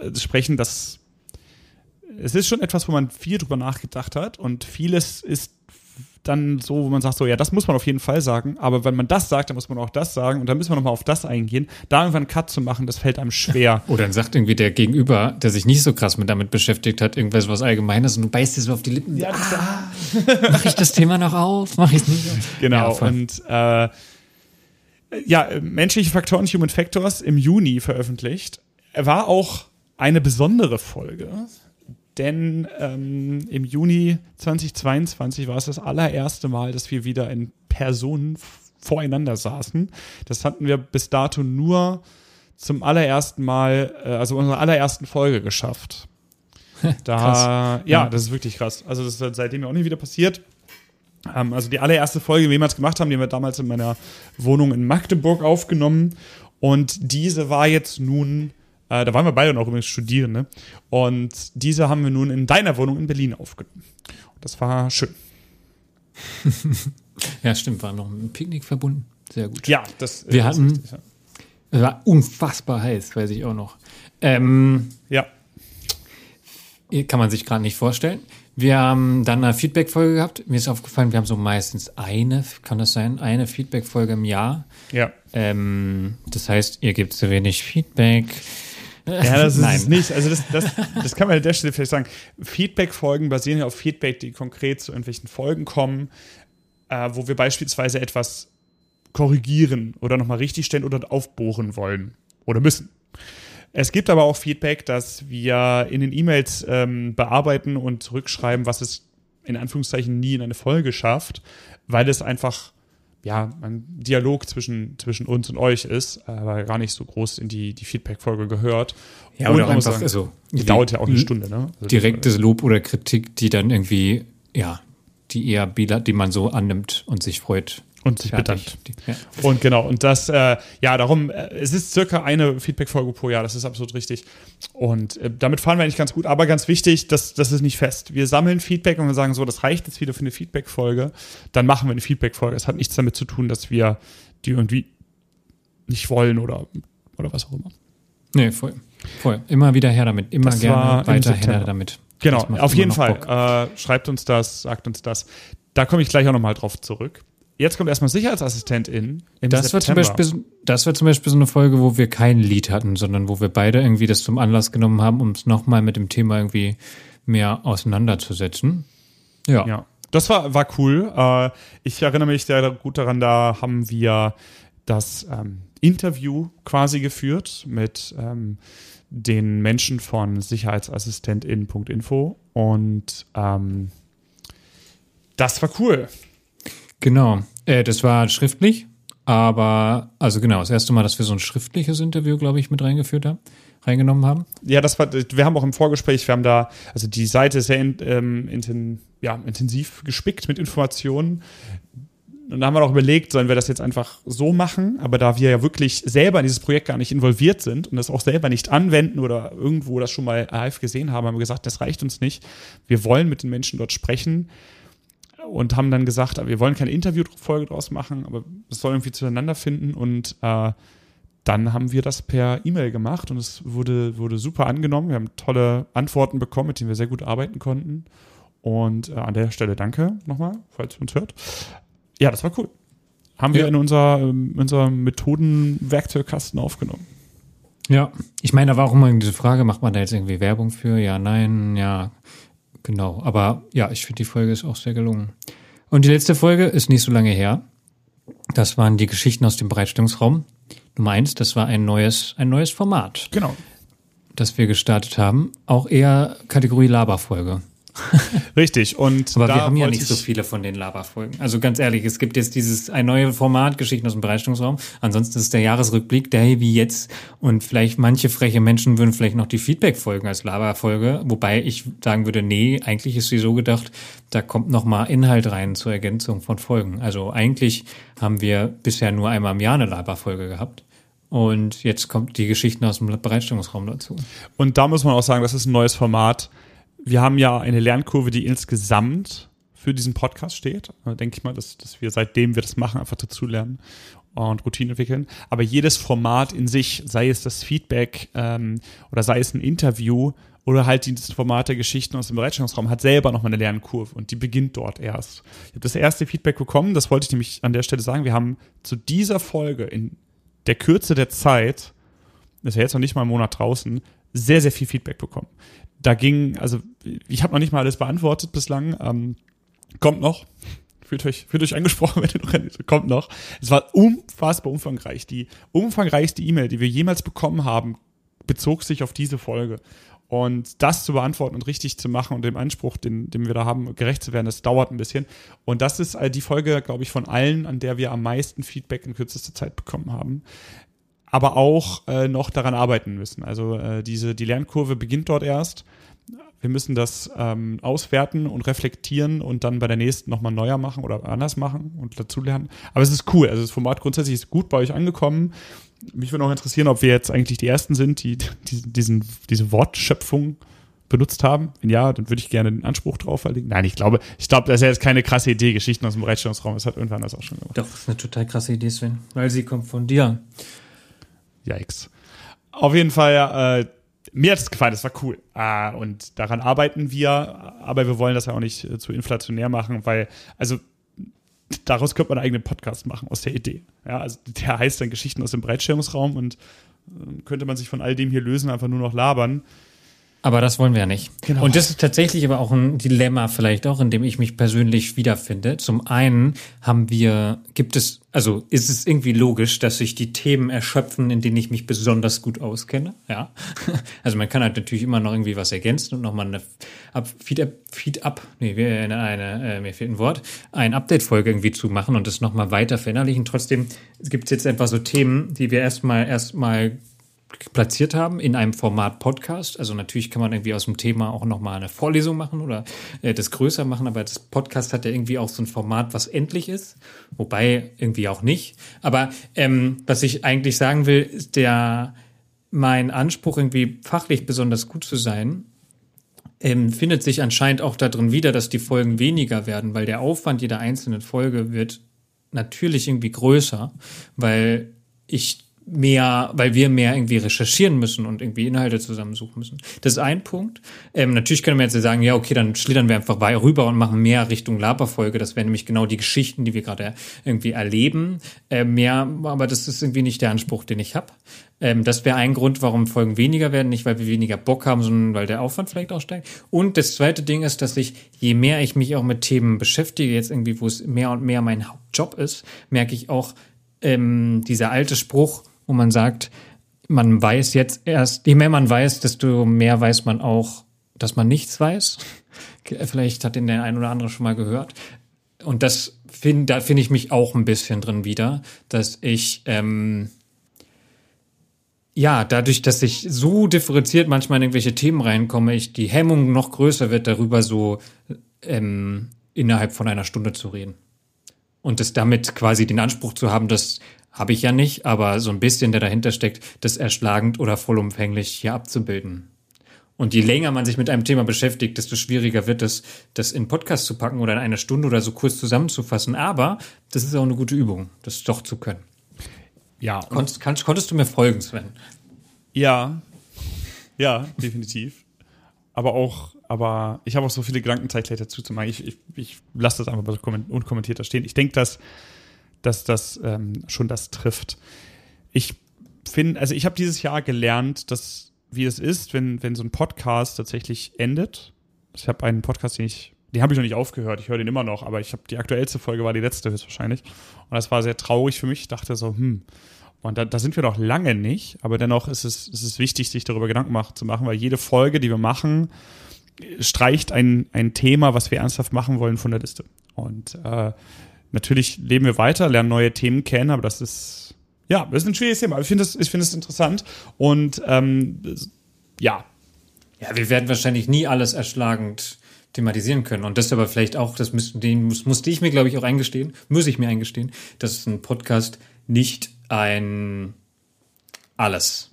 äh, sprechen, dass es ist schon etwas, wo man viel drüber nachgedacht hat und vieles ist dann so, wo man sagt, so, ja, das muss man auf jeden Fall sagen, aber wenn man das sagt, dann muss man auch das sagen und dann müssen wir nochmal auf das eingehen. Da irgendwann einen Cut zu machen, das fällt einem schwer. Oder dann sagt irgendwie der Gegenüber, der sich nicht so krass mit damit beschäftigt hat, irgendwas was Allgemeines und du beißt dir so auf die Lippen. Ja, ah, mach ich das Thema noch auf? Mach ich es nicht auf? Genau, ja, und äh, ja, menschliche Faktoren, Human Factors im Juni veröffentlicht. Er war auch eine besondere Folge denn ähm, im Juni 2022 war es das allererste Mal, dass wir wieder in Personen voreinander saßen. Das hatten wir bis dato nur zum allerersten Mal, äh, also unserer allerersten Folge geschafft. Da, krass. ja, das ist wirklich krass. Also das ist seitdem ja auch nie wieder passiert. Ähm, also die allererste Folge, die wir jemals gemacht haben, die haben wir damals in meiner Wohnung in Magdeburg aufgenommen. Und diese war jetzt nun äh, da waren wir beide noch übrigens studieren, ne? Und diese haben wir nun in deiner Wohnung in Berlin aufgenommen. Und das war schön. ja, stimmt, war noch mit einem Picknick verbunden. Sehr gut. Ja, das Wir hatten. Richtig, ja. Es war unfassbar heiß, weiß ich auch noch. Ähm, ja. Kann man sich gerade nicht vorstellen. Wir haben dann eine Feedback-Folge gehabt. Mir ist aufgefallen, wir haben so meistens eine, kann das sein, eine Feedback-Folge im Jahr. Ja. Ähm, das heißt, ihr gebt zu wenig Feedback. Ja, das ist es nicht. Also das, das, das kann man an der Stelle vielleicht sagen. Feedback-Folgen basieren ja auf Feedback, die konkret zu irgendwelchen Folgen kommen, äh, wo wir beispielsweise etwas korrigieren oder nochmal richtigstellen oder aufbohren wollen oder müssen. Es gibt aber auch Feedback, dass wir in den E-Mails ähm, bearbeiten und zurückschreiben, was es in Anführungszeichen nie in eine Folge schafft, weil es einfach ja, ein Dialog zwischen, zwischen uns und euch ist, aber gar nicht so groß in die, die Feedback-Folge gehört. Ja, oder einfach, sagen, also, die dauert ja auch eine Stunde, ne? Also direktes Lob oder Kritik, die dann irgendwie, ja, die eher, die man so annimmt und sich freut. Und sich bedankt. Ja. Und genau, und das, äh, ja, darum, äh, es ist circa eine Feedback-Folge pro Jahr, das ist absolut richtig. Und äh, damit fahren wir eigentlich ganz gut, aber ganz wichtig, das, das ist nicht fest. Wir sammeln Feedback und wir sagen so, das reicht jetzt wieder für eine Feedback-Folge, dann machen wir eine Feedback-Folge. Es hat nichts damit zu tun, dass wir die irgendwie nicht wollen oder, oder was auch immer. Nee, voll. Voll. Immer wieder her damit. Immer das gerne weiter her damit. Genau, auf jeden Fall. Äh, schreibt uns das, sagt uns das. Da komme ich gleich auch nochmal drauf zurück. Jetzt kommt erstmal Sicherheitsassistentin. Im das, war zum Beispiel, das war zum Beispiel so eine Folge, wo wir kein Lied hatten, sondern wo wir beide irgendwie das zum Anlass genommen haben, um es nochmal mit dem Thema irgendwie mehr auseinanderzusetzen. Ja. ja. Das war, war cool. Äh, ich erinnere mich sehr gut daran, da haben wir das ähm, Interview quasi geführt mit ähm, den Menschen von Sicherheitsassistentin.info und ähm, das war cool. Genau, äh, das war schriftlich, aber also genau, das erste Mal, dass wir so ein schriftliches Interview, glaube ich, mit reingeführt haben, reingenommen haben. Ja, das war, wir haben auch im Vorgespräch, wir haben da, also die Seite ist sehr in, ähm, inten, ja, intensiv gespickt mit Informationen. Und da haben wir auch überlegt, sollen wir das jetzt einfach so machen, aber da wir ja wirklich selber in dieses Projekt gar nicht involviert sind und das auch selber nicht anwenden oder irgendwo das schon mal live gesehen haben, haben wir gesagt, das reicht uns nicht. Wir wollen mit den Menschen dort sprechen und haben dann gesagt, wir wollen keine Interviewfolge draus machen, aber es soll irgendwie zueinander finden und äh, dann haben wir das per E-Mail gemacht und es wurde, wurde super angenommen. Wir haben tolle Antworten bekommen, mit denen wir sehr gut arbeiten konnten. Und äh, an der Stelle danke nochmal, falls ihr uns hört. Ja, das war cool. Haben ja. wir in unser, ähm, unser Methoden-Werkzeugkasten aufgenommen. Ja, ich meine, da war auch immer diese Frage, macht man da jetzt irgendwie Werbung für? Ja, nein, ja. Genau, aber ja, ich finde die Folge ist auch sehr gelungen. Und die letzte Folge ist nicht so lange her. Das waren die Geschichten aus dem Bereitstellungsraum. Nummer eins, das war ein neues, ein neues Format. Genau. Das wir gestartet haben. Auch eher Kategorie Laberfolge. Richtig. Und Aber wir haben ja nicht so viele von den Laberfolgen. Also ganz ehrlich, es gibt jetzt dieses ein neues Format, Geschichten aus dem Bereitstellungsraum. Ansonsten ist der Jahresrückblick der wie jetzt. Und vielleicht manche freche Menschen würden vielleicht noch die Feedback-Folgen als Laberfolge. Wobei ich sagen würde, nee, eigentlich ist sie so gedacht, da kommt noch mal Inhalt rein zur Ergänzung von Folgen. Also eigentlich haben wir bisher nur einmal im Jahr eine Laberfolge gehabt. Und jetzt kommt die Geschichten aus dem Bereitstellungsraum dazu. Und da muss man auch sagen, das ist ein neues Format wir haben ja eine Lernkurve, die insgesamt für diesen Podcast steht. Da denke ich mal, dass, dass wir seitdem wir das machen, einfach dazulernen und Routine entwickeln. Aber jedes Format in sich, sei es das Feedback ähm, oder sei es ein Interview oder halt dieses Format der Geschichten aus dem Bereitstellungsraum, hat selber nochmal eine Lernkurve und die beginnt dort erst. Ich habe das erste Feedback bekommen, das wollte ich nämlich an der Stelle sagen. Wir haben zu dieser Folge in der Kürze der Zeit, das ist ja jetzt noch nicht mal ein Monat draußen, sehr, sehr viel Feedback bekommen da ging, also ich habe noch nicht mal alles beantwortet bislang. Ähm, kommt noch. Fühlt euch, fühlt euch angesprochen, wenn ihr noch kommt noch. Es war unfassbar umfangreich. Die umfangreichste E-Mail, die wir jemals bekommen haben, bezog sich auf diese Folge. Und das zu beantworten und richtig zu machen und dem Anspruch, den, den wir da haben, gerecht zu werden, das dauert ein bisschen. Und das ist die Folge, glaube ich, von allen, an der wir am meisten Feedback in kürzester Zeit bekommen haben aber auch äh, noch daran arbeiten müssen. Also äh, diese, die Lernkurve beginnt dort erst. Wir müssen das ähm, auswerten und reflektieren und dann bei der nächsten nochmal neuer machen oder anders machen und dazulernen. Aber es ist cool. Also das Format grundsätzlich ist gut bei euch angekommen. Mich würde auch interessieren, ob wir jetzt eigentlich die Ersten sind, die, die diesen, diese Wortschöpfung benutzt haben. Wenn ja, dann würde ich gerne den Anspruch drauf verlegen. Nein, ich glaube, ich glaube, das ist ja jetzt keine krasse Idee, Geschichten aus dem Bereitstellungsraum. Das hat irgendwann das auch schon gemacht. Doch, das ist eine total krasse Idee, Sven. Weil sie kommt von dir. Yikes. Auf jeden Fall, äh, mir hat es gefallen, das war cool. Äh, und daran arbeiten wir, aber wir wollen das ja auch nicht äh, zu inflationär machen, weil, also daraus könnte man einen eigenen Podcast machen, aus der Idee. Ja, also der heißt dann Geschichten aus dem Breitstellungsraum und äh, könnte man sich von all dem hier lösen, einfach nur noch labern. Aber das wollen wir ja nicht. Genau. Und das ist tatsächlich aber auch ein Dilemma vielleicht auch, in dem ich mich persönlich wiederfinde. Zum einen haben wir, gibt es, also ist es irgendwie logisch, dass sich die Themen erschöpfen, in denen ich mich besonders gut auskenne. Ja. Also man kann halt natürlich immer noch irgendwie was ergänzen und nochmal eine Feed-Up, Feed up, nee, eine, eine, äh, mir fehlt ein Wort, eine Update-Folge irgendwie zu machen und das nochmal weiter verinnerlichen. Trotzdem gibt es jetzt einfach so Themen, die wir erstmal erstmal platziert haben in einem Format Podcast. Also natürlich kann man irgendwie aus dem Thema auch nochmal eine Vorlesung machen oder äh, das größer machen, aber das Podcast hat ja irgendwie auch so ein Format, was endlich ist, wobei irgendwie auch nicht. Aber ähm, was ich eigentlich sagen will, ist der mein Anspruch irgendwie fachlich besonders gut zu sein, ähm, findet sich anscheinend auch darin wieder, dass die Folgen weniger werden, weil der Aufwand jeder einzelnen Folge wird natürlich irgendwie größer, weil ich mehr, weil wir mehr irgendwie recherchieren müssen und irgendwie Inhalte zusammensuchen müssen. Das ist ein Punkt. Ähm, natürlich können wir jetzt sagen, ja, okay, dann schlittern wir einfach rüber und machen mehr Richtung Laberfolge. Das wären nämlich genau die Geschichten, die wir gerade irgendwie erleben. Äh, mehr, aber das ist irgendwie nicht der Anspruch, den ich habe. Ähm, das wäre ein Grund, warum Folgen weniger werden. Nicht, weil wir weniger Bock haben, sondern weil der Aufwand vielleicht auch steigt. Und das zweite Ding ist, dass ich, je mehr ich mich auch mit Themen beschäftige, jetzt irgendwie, wo es mehr und mehr mein Hauptjob ist, merke ich auch, ähm, dieser alte Spruch, wo man sagt, man weiß jetzt erst, je mehr man weiß, desto mehr weiß man auch, dass man nichts weiß. Vielleicht hat den der ein oder andere schon mal gehört. Und das finde, da finde ich mich auch ein bisschen drin wieder, dass ich, ähm, ja, dadurch, dass ich so differenziert manchmal in irgendwelche Themen reinkomme, ich die Hemmung noch größer wird, darüber so ähm, innerhalb von einer Stunde zu reden. Und das damit quasi den Anspruch zu haben, dass habe ich ja nicht, aber so ein bisschen, der dahinter steckt, das erschlagend oder vollumfänglich hier abzubilden. Und je länger man sich mit einem Thema beschäftigt, desto schwieriger wird es, das in Podcast zu packen oder in einer Stunde oder so kurz zusammenzufassen. Aber das ist auch eine gute Übung, das doch zu können. Ja. Konntest, kannst, konntest du mir folgen, Sven? Ja. Ja, definitiv. Aber auch, aber ich habe auch so viele Gedanken Zeit dazu zu machen. Ich, ich, ich lasse das einfach unkommentiert da stehen. Ich denke, dass dass das ähm, schon das trifft. Ich finde, also ich habe dieses Jahr gelernt, dass wie es ist, wenn, wenn so ein Podcast tatsächlich endet. Ich habe einen Podcast, den ich, den habe ich noch nicht aufgehört, ich höre den immer noch, aber ich habe die aktuellste Folge war die letzte höchstwahrscheinlich. Und das war sehr traurig für mich. Ich dachte so, hm, und da, da sind wir noch lange nicht, aber dennoch ist es, ist es wichtig, sich darüber Gedanken machen, zu machen, weil jede Folge, die wir machen, streicht ein, ein Thema, was wir ernsthaft machen wollen, von der Liste. Und äh, natürlich leben wir weiter, lernen neue Themen kennen, aber das ist, ja, das ist ein schwieriges Thema. Ich finde es, es interessant und ähm, ja. Ja, wir werden wahrscheinlich nie alles erschlagend thematisieren können. Und das aber vielleicht auch, das müsste, den muss, musste ich mir, glaube ich, auch eingestehen, muss ich mir eingestehen, dass ein Podcast nicht ein alles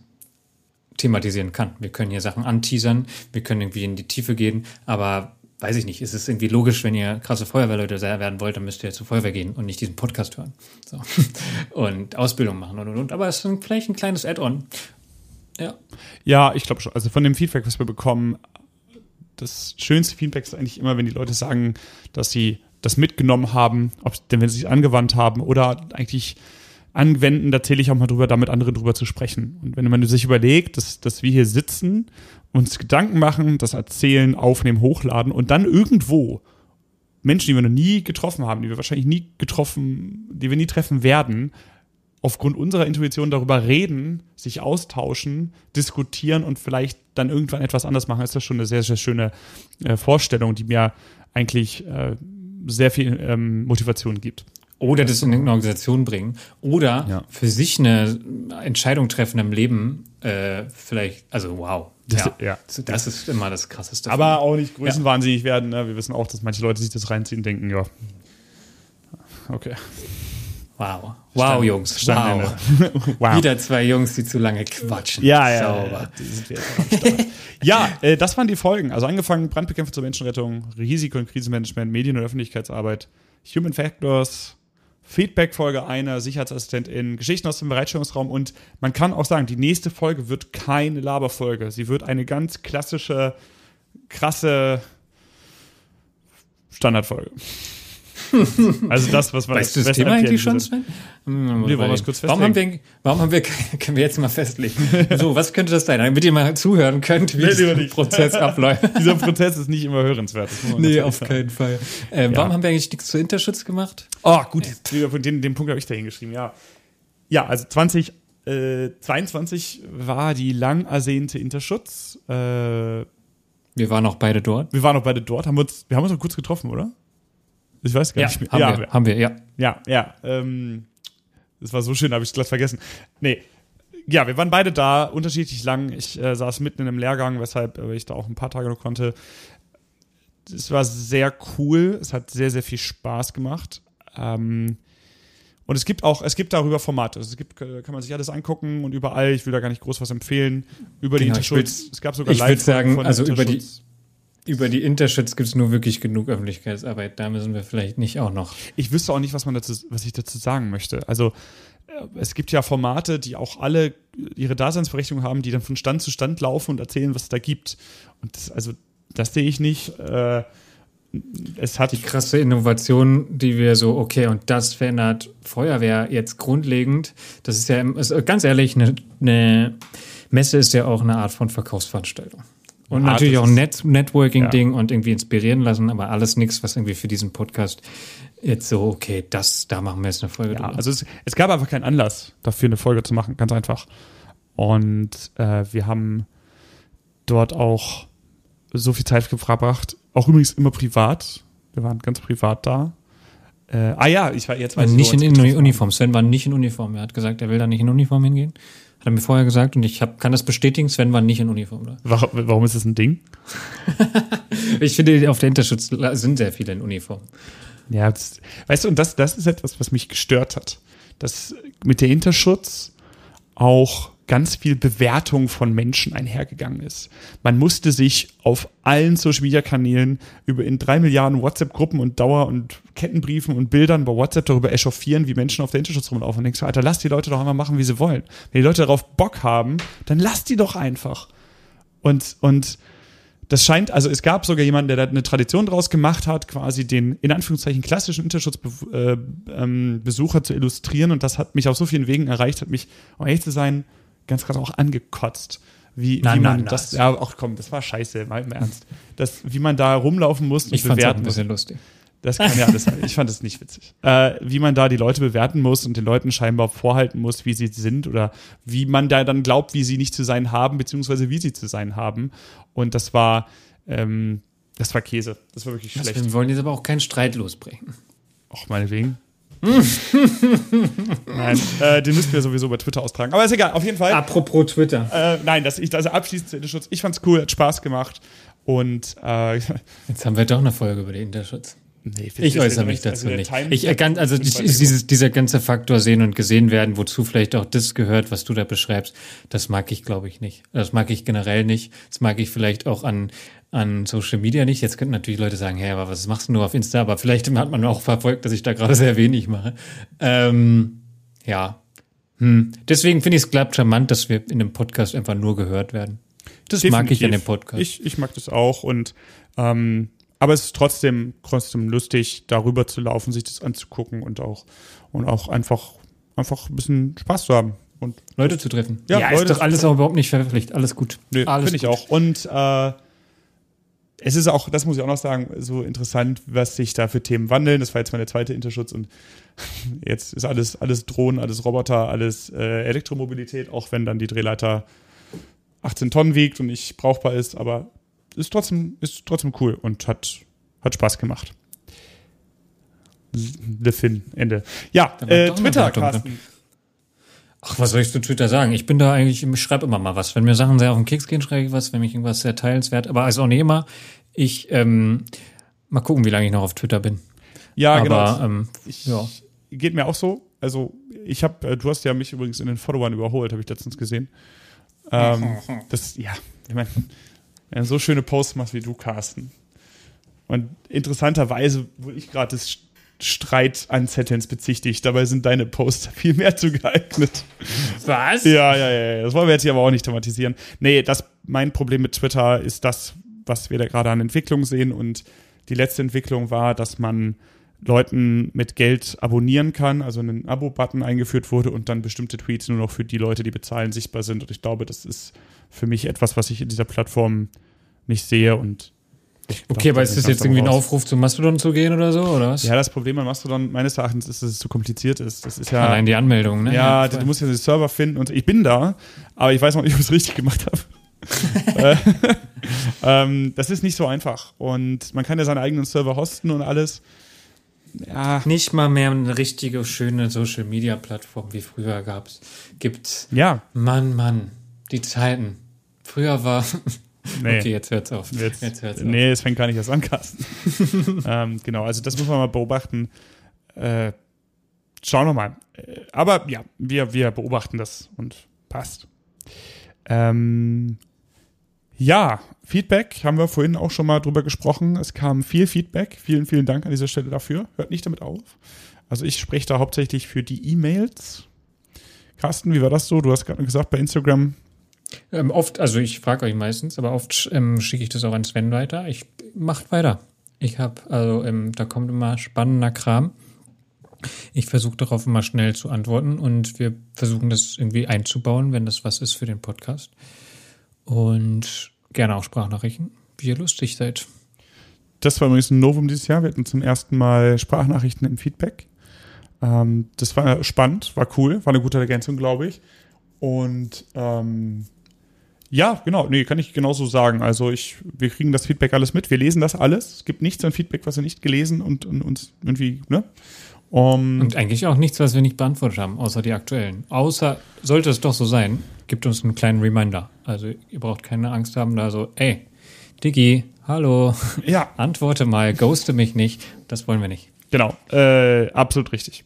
thematisieren kann. Wir können hier Sachen anteasern, wir können irgendwie in die Tiefe gehen, aber weiß ich nicht, ist es irgendwie logisch, wenn ihr krasse Feuerwehrleute werden wollt, dann müsst ihr zur Feuerwehr gehen und nicht diesen Podcast hören. So. Und Ausbildung machen und und und. Aber es ist vielleicht ein kleines Add-on. Ja. Ja, ich glaube schon. Also von dem Feedback, was wir bekommen, das schönste Feedback ist eigentlich immer, wenn die Leute sagen, dass sie das mitgenommen haben, ob denn wenn sie es angewandt haben oder eigentlich anwenden, da zähle ich auch mal drüber, damit andere drüber zu sprechen. Und wenn man sich überlegt, dass, dass wir hier sitzen, uns Gedanken machen, das erzählen, aufnehmen, hochladen und dann irgendwo Menschen, die wir noch nie getroffen haben, die wir wahrscheinlich nie getroffen, die wir nie treffen werden, aufgrund unserer Intuition darüber reden, sich austauschen, diskutieren und vielleicht dann irgendwann etwas anders machen, ist das schon eine sehr, sehr schöne äh, Vorstellung, die mir eigentlich äh, sehr viel ähm, Motivation gibt. Oder das in eine Organisation bringen. Oder ja. für sich eine Entscheidung treffen im Leben. Äh, vielleicht, also wow. Das, ja. ja. das ist immer das Krasseste. Aber auch nicht größenwahnsinnig ja. werden. Ne? Wir wissen auch, dass manche Leute sich das reinziehen und denken, ja. Okay. Wow. Wow, Stand, Jungs. Wow. wow. Wieder zwei Jungs, die zu lange quatschen. Ja, ja. Sauber. Ja, ja äh, das waren die Folgen. Also angefangen Brandbekämpfung zur Menschenrettung, Risiko- und Krisenmanagement, Medien- und Öffentlichkeitsarbeit, Human Factors, Feedback-Folge einer Sicherheitsassistentin, Geschichten aus dem Bereitstellungsraum und man kann auch sagen, die nächste Folge wird keine Laberfolge. Sie wird eine ganz klassische, krasse Standardfolge. Also das, was man weißt du das Thema eigentlich schon, Sven? Nee, wollen wir kurz warum haben wir, warum haben wir, können wir jetzt mal festlegen. So, was könnte das sein? Damit ihr mal zuhören könnt, wie dieser Prozess abläuft. Dieser Prozess ist nicht immer hörenswert. Nee, auf keinen Fall. Ähm, ja. Warum haben wir eigentlich nichts zu Interschutz gemacht? Oh, gut. Den, den Punkt habe ich da hingeschrieben, ja. Ja, also 2022 äh, war die lang ersehnte Interschutz. Äh, wir waren auch beide dort. Wir waren auch beide dort. Haben wir, uns, wir haben uns noch kurz getroffen, oder? Ich weiß gar ja, nicht mehr. Haben ja, wir, haben wir, ja. Ja, ja. Ähm, das war so schön, habe ich glatt vergessen. Nee, ja, wir waren beide da, unterschiedlich lang. Ich äh, saß mitten in einem Lehrgang, weshalb äh, ich da auch ein paar Tage noch konnte. Es war sehr cool. Es hat sehr, sehr viel Spaß gemacht. Ähm, und es gibt auch, es gibt darüber Formate. Es gibt, äh, kann man sich alles angucken und überall, ich will da gar nicht groß was empfehlen, über die Genau, ich Interschutz. Es gab sogar ich würde sagen, von also über die. Über die Interschutz gibt es nur wirklich genug Öffentlichkeitsarbeit. Da müssen wir vielleicht nicht auch noch. Ich wüsste auch nicht, was man dazu, was ich dazu sagen möchte. Also äh, es gibt ja Formate, die auch alle ihre Daseinsberechtigung haben, die dann von Stand zu Stand laufen und erzählen, was es da gibt. Und das, also das sehe ich nicht. Äh, es hat Die krasse Innovation, die wir so, okay, und das verändert Feuerwehr jetzt grundlegend. Das ist ja, ist, ganz ehrlich, eine, eine Messe ist ja auch eine Art von Verkaufsveranstaltung. Und Ja, natürlich auch ein Net Networking-Ding und irgendwie inspirieren lassen, aber alles nichts, was irgendwie für diesen Podcast jetzt so, okay, das, da machen wir jetzt eine Folge Ja, drüber. also es, es gab einfach keinen Anlass dafür, eine Folge zu machen, ganz einfach. Und äh, wir haben dort auch so viel Zeit verbracht, auch übrigens immer privat. Wir waren ganz privat da. Äh, ah ja, ich war jetzt ich, nicht in, in Uniform. Sven war nicht in Uniform. Er hat gesagt, er will da nicht in Uniform hingehen. Hat er mir vorher gesagt und ich hab, kann das bestätigen, Sven war nicht in Uniform da. haben. Warum, warum ist das ein Ding? Ich finde, auf der Interschutz sind sehr viele in Uniform. Ja, das, weißt du, und das, das ist etwas, was mich gestört hat. Dass mit der Interschutz auch ganz viel Bewertung von Menschen einhergegangen ist. Man musste sich auf allen Social Media Kanälen über in drei Milliarden WhatsApp-Gruppen und Dauer- und Kettenbriefen und Bildern bei WhatsApp darüber echauffieren, wie Menschen auf der Interschutz rumlaufen. Und denkst Alter, lass die Leute doch einmal machen, wie sie wollen. Wenn die Leute darauf Bock haben, dann lass die doch einfach. Und, und das scheint, also es gab sogar jemanden, der da eine Tradition draus gemacht hat, quasi den in Anführungszeichen klassischen Interschutzbesucher äh, ähm, Besucher zu illustrieren. Und das hat mich auf so vielen Wegen erreicht, hat mich, um ehrlich zu sein, ganz gerade auch angekotzt. Wie, Na, wie man na. das, ja, ach komm, das war scheiße, mal im Ernst. Das, wie man da rumlaufen muss und Ich es auch ein bewerten muss. bisschen lustig. Das kann ja alles sein. Ich fand es nicht witzig. Äh, wie man da die Leute bewerten muss und den Leuten scheinbar vorhalten muss, wie sie sind oder wie man da dann glaubt, wie sie nicht zu sein haben, beziehungsweise wie sie zu sein haben. Und das war, ähm, das war Käse. Das war wirklich schlecht. Wir wollen jetzt aber auch keinen Streit losbrechen. Auch meinetwegen. Nein, äh, den müssten wir sowieso bei Twitter austragen. Aber ist egal, auf jeden Fall. Apropos Twitter. Äh, nein, das, ich, also abschließend zu Interschutz. Ich fand's cool, hat Spaß gemacht. Und äh, Jetzt haben wir doch eine Folge über den Interschutz. Nee, Ich äußere mich dazu nicht. Ich erkannt, also dieses, dieser ganze Faktor sehen und gesehen werden, wozu vielleicht auch das gehört, was du da beschreibst, das mag ich, glaube ich, nicht. Das mag ich generell nicht. Das mag ich vielleicht auch an, an Social Media nicht. Jetzt könnten natürlich Leute sagen, hey, aber was machst du nur auf Insta? Aber vielleicht hat man auch verfolgt, dass ich da gerade sehr wenig mache. Ähm, ja. Hm. Deswegen finde ich es glatt charmant, dass wir in dem Podcast einfach nur gehört werden. Das mag ich an dem Definitiv. Podcast. Ich, ich mag das auch und ähm, aber es ist trotzdem, trotzdem lustig, darüber zu laufen, sich das anzugucken und auch und auch einfach einfach ein bisschen Spaß zu haben. Und Leute zu treffen. Ja, Ja, Leute ist doch alles auch überhaupt nicht verpflichtet. Alles gut. nee, alles finde ich auch. Und äh, es ist auch, das muss ich auch noch sagen, so interessant, was sich da für Themen wandeln. Das war jetzt meine zweite Interschutz und jetzt ist alles, alles Drohnen, alles Roboter, alles äh, Elektromobilität, auch wenn dann die Drehleiter 18 Tonnen wiegt und nicht brauchbar ist, aber ist trotzdem, ist trotzdem cool und hat, hat Spaß gemacht. Le Fin, Ende. Ja, äh, Twitter, Carsten. Ach, was soll ich zu Twitter sagen? Ich bin da eigentlich, ich schreibe immer mal was. Wenn mir Sachen sehr auf den Keks gehen, schreibe ich was. Wenn mich irgendwas sehr teilenswert, aber also auch nicht immer. Ich, ähm, mal gucken, wie lange ich noch auf Twitter bin. Ja, aber, genau. ähm, Ich, ja. Geht mir auch so. Also, ich habe, äh, du hast ja mich übrigens in den Followern überholt, habe ich letztens gesehen. Ähm, das, ja, ich meine, wenn du so schöne Posts machst wie du, Carsten. Und interessanterweise wurde ich gerade des Streit an Zettelns bezichtigt. Dabei sind deine Posts viel mehr zu geeignet. Was? Ja, ja, ja, ja. Das wollen wir jetzt hier aber auch nicht thematisieren. Nee, das, mein Problem mit Twitter ist das, was wir da gerade an Entwicklung sehen. Und die letzte Entwicklung war, dass man Leuten mit Geld abonnieren kann, also ein Abo-Button eingeführt wurde und dann bestimmte Tweets nur noch für die Leute, die bezahlen, sichtbar sind. Und ich glaube, das ist für mich etwas, was ich in dieser Plattform nicht sehe. Und Okay, aber ist das jetzt irgendwie ein. Aufruf zu Mastodon zu gehen oder so, oder was? Ja, das Problem an Mastodon meines Erachtens ist, dass es zu kompliziert ist. Das ist ja. Allein die Anmeldung, ne? Ja, voll. du musst ja den Server finden und ich bin da, aber ich weiß noch nicht, ob ich es richtig gemacht habe. Äh, ähm, das ist nicht so einfach und man kann ja seinen eigenen Server hosten und alles. Ja, Nicht mal mehr eine richtige, schöne Social-Media-Plattform wie früher gab's. Gibt's. ja, Mann, Mann, die Zeiten. Früher war. nee. Okay, jetzt hört's auf. Jetzt, hört's auf. nee, es fängt gar nicht erst an, Carsten. ähm, genau, also das muss man mal beobachten. Äh, schauen wir mal. Äh, Aber ja, wir, wir beobachten das und passt. Ähm, ja, Feedback haben wir vorhin auch schon mal drüber gesprochen. Es kam viel Feedback. Vielen, vielen Dank an dieser Stelle dafür. Hört nicht damit auf. Also ich spreche da hauptsächlich für die E-Mails. Carsten, wie war das so? Du hast gerade gesagt, bei Instagram Ähm, oft, also ich frage euch meistens, aber oft ähm, schicke ich das auch an Sven weiter. Ich macht weiter. Ich habe, also ähm, da kommt immer spannender Kram. Ich versuche darauf immer schnell zu antworten und wir versuchen das irgendwie einzubauen, wenn das was ist für den Podcast. Und gerne auch Sprachnachrichten, wie ihr lustig seid. Das war übrigens ein Novum dieses Jahr. Wir hatten zum ersten Mal Sprachnachrichten im Feedback. Ähm, das war spannend, war cool, war eine gute Ergänzung, glaube ich. Und ähm, ja, genau, nee, kann ich genauso sagen. Also ich, wir kriegen das Feedback alles mit, wir lesen das alles. Es gibt nichts an Feedback, was wir nicht gelesen und, und uns irgendwie, ne? Um, Und eigentlich auch nichts, was wir nicht beantwortet haben, außer die aktuellen. Außer, sollte es doch so sein, gibt uns einen kleinen Reminder. Also ihr braucht keine Angst haben, da so, ey, Diggi, hallo, ja, antworte mal, ghoste mich nicht. Das wollen wir nicht. Genau, äh, absolut richtig.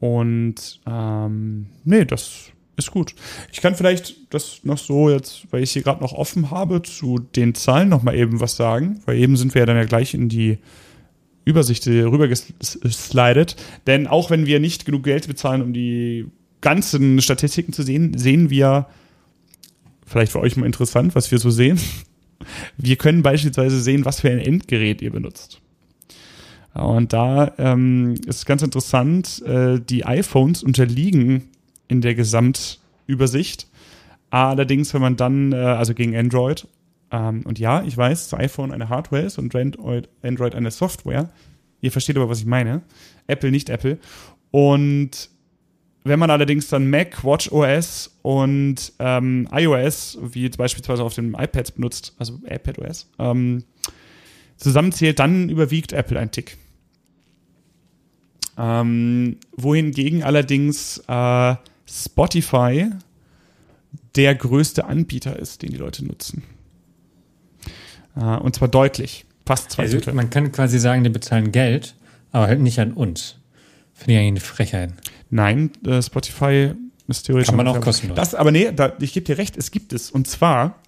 Und ähm, nee, das ist gut. Ich kann vielleicht das noch so jetzt, weil ich hier gerade noch offen habe, zu den Zahlen noch mal eben was sagen, weil eben sind wir ja dann ja gleich in die Übersicht rüber geslidet. Denn auch wenn wir nicht genug Geld bezahlen, um die ganzen Statistiken zu sehen, sehen wir, vielleicht für euch mal interessant, was wir so sehen. Wir können beispielsweise sehen, was für ein Endgerät ihr benutzt. Und da ähm, ist ganz interessant, äh, die iPhones unterliegen in der Gesamtübersicht. Allerdings, wenn man dann, äh, also gegen Android, ähm, und ja, ich weiß, dass iPhone eine Hardware ist und Android, Android eine Software. Ihr versteht aber, was ich meine. Apple, nicht Apple. Und wenn man allerdings dann Mac, Watch OS und ähm, iOS, wie jetzt beispielsweise auf den iPads benutzt, also iPad OS, ähm, zusammenzählt, dann überwiegt Apple ein Tick. Ähm, wohingegen allerdings äh, Spotify der größte Anbieter ist, den die Leute nutzen. Äh, und zwar deutlich. Fast zwei Also, Drittel. man kann quasi sagen, die bezahlen Geld, aber halt nicht an uns. Finde ich eigentlich eine Frechheit. Nein, äh, Spotify ist theoretisch. Kann man auch kostenlos. Das, aber nee, da, ich gebe dir recht, es gibt es. Und zwar,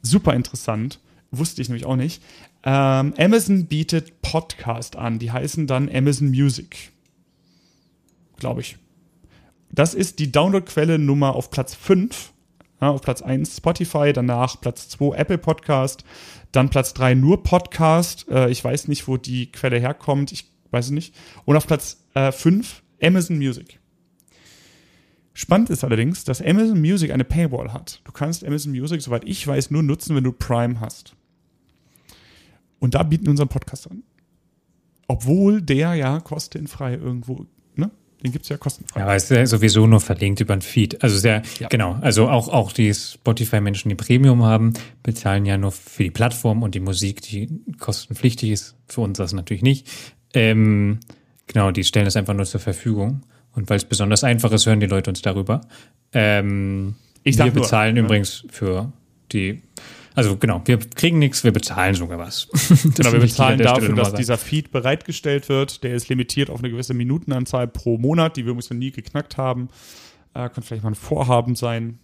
super interessant, wusste ich nämlich auch nicht. Ähm, Amazon bietet Podcast an, die heißen dann Amazon Music. Glaube ich. Das ist die Downloadquelle Nummer auf Platz 5. Ja, auf Platz 1 Spotify, danach Platz 2 Apple Podcast, dann Platz 3 nur Podcast. Äh, ich weiß nicht, wo die Quelle herkommt, ich weiß es nicht. Und auf Platz äh, 5 Amazon Music. Spannend ist allerdings, dass Amazon Music eine Paywall hat. Du kannst Amazon Music, soweit ich weiß, nur nutzen, wenn du Prime hast. Und da bieten wir unseren Podcast an. Obwohl der ja kostenfrei irgendwo, ne? Den gibt's ja kostenfrei. Ja, aber es ist ja sowieso nur verlinkt über ein Feed. Also sehr, Ja. genau. Also auch, auch die Spotify-Menschen, die Premium haben, bezahlen ja nur für die Plattform und die Musik, die kostenpflichtig ist. Für uns das natürlich nicht. Ähm, genau, die stellen das einfach nur zur Verfügung. Und weil es besonders einfach ist, hören die Leute uns darüber. Ähm, Ich wir nur, bezahlen ne? übrigens für die, also genau, wir kriegen nichts, wir bezahlen sogar was. Genau, wir bezahlen dafür, dass dieser Feed bereitgestellt wird. Der ist limitiert auf eine gewisse Minutenanzahl pro Monat, die wir übrigens noch nie geknackt haben. Äh, könnte vielleicht mal ein Vorhaben sein.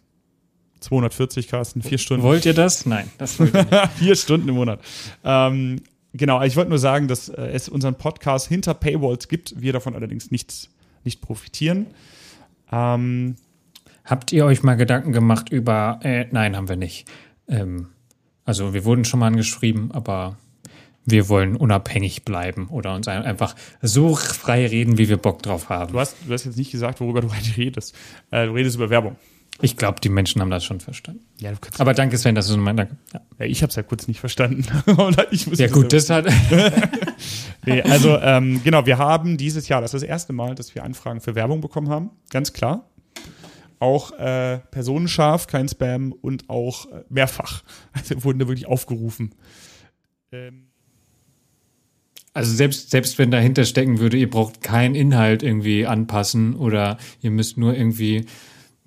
240 Carsten, vier Stunden. Wollt ihr das? Nein, das wollt ihr nicht. Vier Stunden im Monat. Ähm, genau, ich wollte nur sagen, dass äh, es unseren Podcast hinter Paywalls gibt, wir davon allerdings nichts, nicht profitieren. Ähm, Habt ihr euch mal Gedanken gemacht über, äh, nein, haben wir nicht. Ähm, also wir wurden schon mal angeschrieben, aber wir wollen unabhängig bleiben oder uns ein- einfach so frei reden, wie wir Bock drauf haben. du, hast, du hast jetzt nicht gesagt, worüber du heute redest. Äh, du redest über Werbung. Ich glaube, die Menschen haben das schon verstanden. Ja, du kannst, Aber danke, Sven, das ist mein Danke. Ja, ja ich habe es ja kurz nicht verstanden. Ja gut, das hat. Nee, also ähm, genau, wir haben dieses Jahr, das ist das erste Mal, dass wir Anfragen für Werbung bekommen haben, ganz klar. Auch äh, personenscharf, kein Spam und auch äh, mehrfach. Also wurden da wirklich aufgerufen. Ähm, also selbst, selbst wenn dahinter stecken würde, ihr braucht keinen Inhalt irgendwie anpassen oder ihr müsst nur irgendwie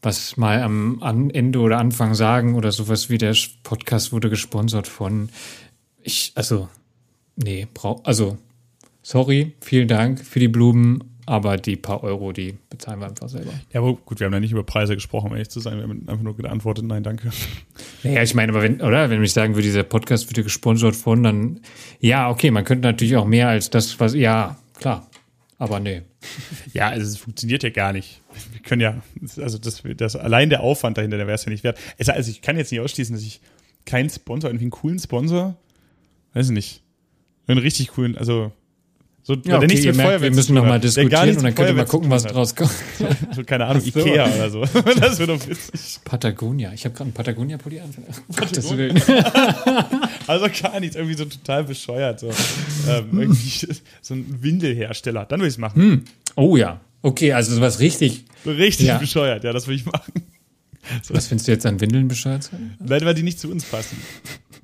was mal am, Ende oder Anfang sagen oder sowas wie der Podcast wurde gesponsert von ich, also, nee, brauch, also, sorry, vielen Dank für die Blumen, aber die paar Euro, die bezahlen wir einfach selber. Ja, aber gut, wir haben da nicht über Preise gesprochen, um ehrlich zu sein. Wir haben einfach nur geantwortet, nein, danke. Naja, ich meine, aber wenn, oder? Wenn ich sagen würde, dieser Podcast wird gesponsert von, dann, ja, okay, man könnte natürlich auch mehr als das, was, ja, klar. Aber nee. Ja, also es funktioniert ja gar nicht. Wir können ja, also das, das allein der Aufwand dahinter, der wäre es ja nicht wert. Also ich kann jetzt nicht ausschließen, dass ich keinen Sponsor, irgendwie einen coolen Sponsor, weiß ich nicht, einen richtig coolen, also so, ja, okay, nichts mit merkt, wir müssen nochmal diskutieren und dann könnt ihr mal gucken, was draus kommt. So, keine Ahnung, so. Ikea oder so. Das wird doch witzig. Patagonia. Ich habe gerade einen Patagonia-Pulli an. Patagonia. also gar nichts, irgendwie so total bescheuert. So, ähm, so ein Windelhersteller. Dann würde ich es machen. Hm. Oh ja. Okay, also sowas richtig. Richtig ja. bescheuert, ja, das würde ich machen. So. Was findest du jetzt an Windeln bescheuert? Weil, weil die nicht zu uns passen.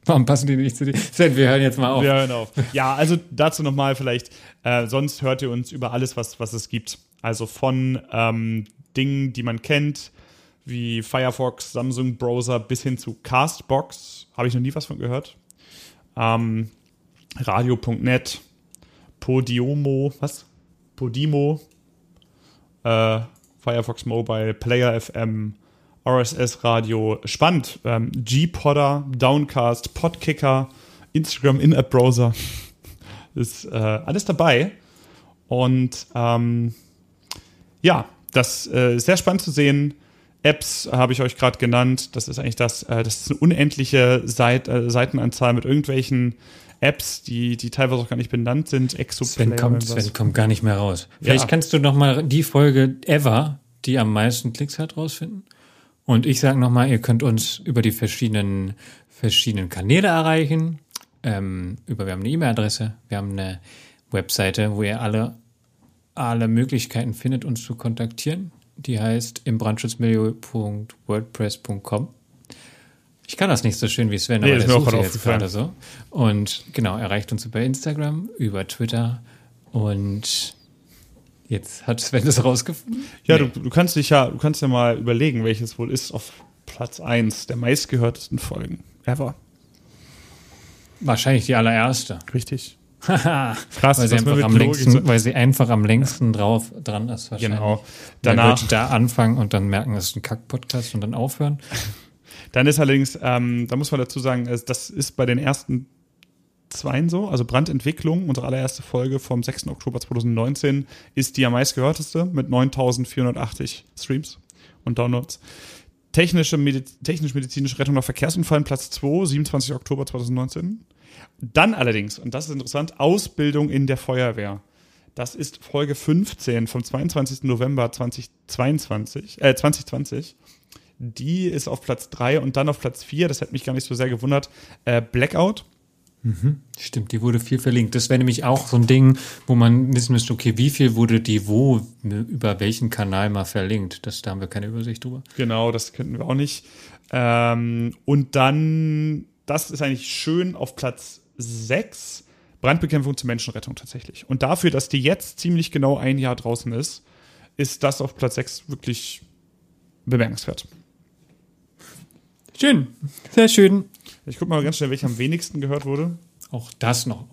Warum passen die nicht zu dir? Sven, wir hören jetzt mal auf. Wir hören auf. Ja, also dazu nochmal vielleicht, äh, sonst hört ihr uns über alles, was, was es gibt. Also von ähm, Dingen, die man kennt, wie Firefox, Samsung Browser bis hin zu Castbox. Habe ich noch nie was von gehört. Ähm, Radio.net, Podiomo, was? Podimo, äh, Firefox Mobile, Player FM, RSS-Radio. Spannend. Ähm, G-Podder, Downcast, Podkicker, Instagram In-App-Browser. Ist äh, alles dabei. Und ähm, ja, das äh, ist sehr spannend zu sehen. Apps habe ich euch gerade genannt. Das ist eigentlich das, äh, das ist eine unendliche Seit, äh, Seitenanzahl mit irgendwelchen Apps, die, die teilweise auch gar nicht benannt sind. Exoplayer. Sven kommt, Sven kommt gar nicht mehr raus. Vielleicht ja. kannst du noch mal die Folge ever, die am meisten Klicks hat, rausfinden. Und ich sage nochmal, ihr könnt uns über die verschiedenen, verschiedenen Kanäle erreichen. Ähm, über, wir haben eine E-Mail-Adresse, wir haben eine Webseite, wo ihr alle, alle Möglichkeiten findet, uns zu kontaktieren. Die heißt imbrandschutzmilieu.wordpress.com. Ich kann das nicht so schön wie Sven, nee, aber der sucht jetzt gerade so. Und genau, erreicht uns über Instagram, über Twitter und Jetzt hat Sven es rausgefunden. Ja, nee. du, du, kannst dich ja, du kannst ja mal überlegen, welches wohl ist auf Platz 1 der meistgehörtesten Folgen ever. Wahrscheinlich die allererste. Richtig. Krass, weil sie, einfach am längsten, weil sie einfach am längsten drauf dran ist. Wahrscheinlich. Genau. Danach da anfangen und dann merken, es ist ein Kack-Podcast und dann aufhören. Dann ist allerdings, ähm, da muss man dazu sagen, das ist bei den ersten zwei so, also Brandentwicklung, unsere allererste Folge vom 6. Oktober 2019, ist die am meistgehörteste mit 9480 Streams und Downloads. Technische, Mediz technisch-medizinische Rettung nach Verkehrsunfällen, Platz 2, 27. Oktober 2019. Dann allerdings, und das ist interessant, Ausbildung in der Feuerwehr. Das ist Folge 15 vom 22. November 2022, äh, 2020. Die ist auf Platz 3 und dann auf Platz 4, das hat mich gar nicht so sehr gewundert, äh, Blackout Mhm. Stimmt, die wurde viel verlinkt. Das wäre nämlich auch so ein Ding, wo man wissen müsste, okay, wie viel wurde die wo, über welchen Kanal mal verlinkt? Das, da haben wir keine Übersicht drüber. Genau, das könnten wir auch nicht. Ähm, und dann, das ist eigentlich schön auf Platz 6, Brandbekämpfung zur Menschenrettung tatsächlich. Und dafür, dass die jetzt ziemlich genau ein Jahr draußen ist, ist das auf Platz 6 wirklich bemerkenswert. Schön, sehr schön. Ich gucke mal ganz schnell, welcher am wenigsten gehört wurde. Auch das noch.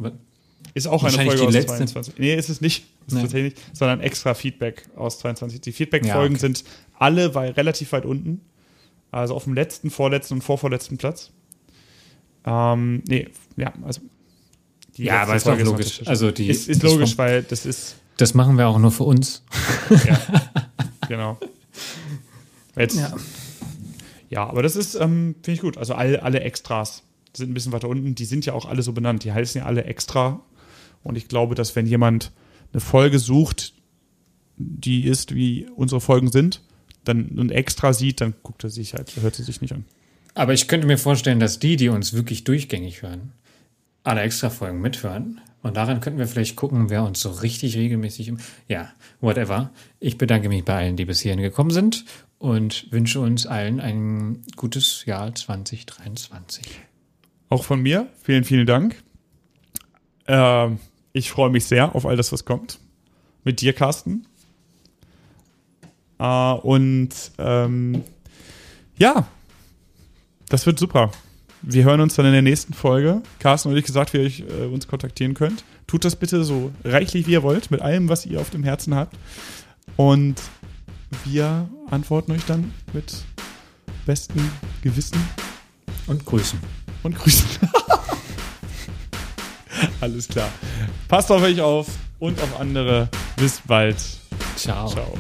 Ist auch eine Folge aus 22. Nee, ist es nicht. Ist nee. tatsächlich nicht, sondern extra Feedback aus 22. Die Feedback-Folgen ja, okay. sind alle bei relativ weit unten. Also auf dem letzten, vorletzten und vorvorletzten Platz. Ähm, nee, ja, also. ja, aber ist doch logisch. Also die ist, ist logisch, weil das ist. Das machen wir auch nur für uns. Ja, genau. Jetzt, ja. Ja, aber das ist, ähm, finde ich gut. Also alle, alle Extras sind ein bisschen weiter unten. Die sind ja auch alle so benannt. Die heißen ja alle extra. Und ich glaube, dass wenn jemand eine Folge sucht, die ist, wie unsere Folgen sind, dann ein Extra sieht, dann guckt er sich halt, hört sie sich nicht an. Aber ich könnte mir vorstellen, dass die, die uns wirklich durchgängig hören, alle Extra-Folgen mithören. Und daran könnten wir vielleicht gucken, wer uns so richtig regelmäßig im. Ja, whatever. Ich bedanke mich bei allen, die bis hierhin gekommen sind und wünsche uns allen ein gutes Jahr 2023. Auch von mir, vielen, vielen Dank. Äh, Ich freue mich sehr auf all das, was kommt. Mit dir, Carsten. Äh, und ähm, ja, das wird super. Wir hören uns dann in der nächsten Folge. Carsten und ich gesagt, wie ihr euch, äh, uns kontaktieren könnt. Tut das bitte so reichlich, wie ihr wollt, mit allem, was ihr auf dem Herzen habt. Und wir antworten euch dann mit bestem Gewissen Und Grüßen. und Grüßen. Alles klar. Passt auf euch auf und auf andere. Bis bald. Ciao. Ciao.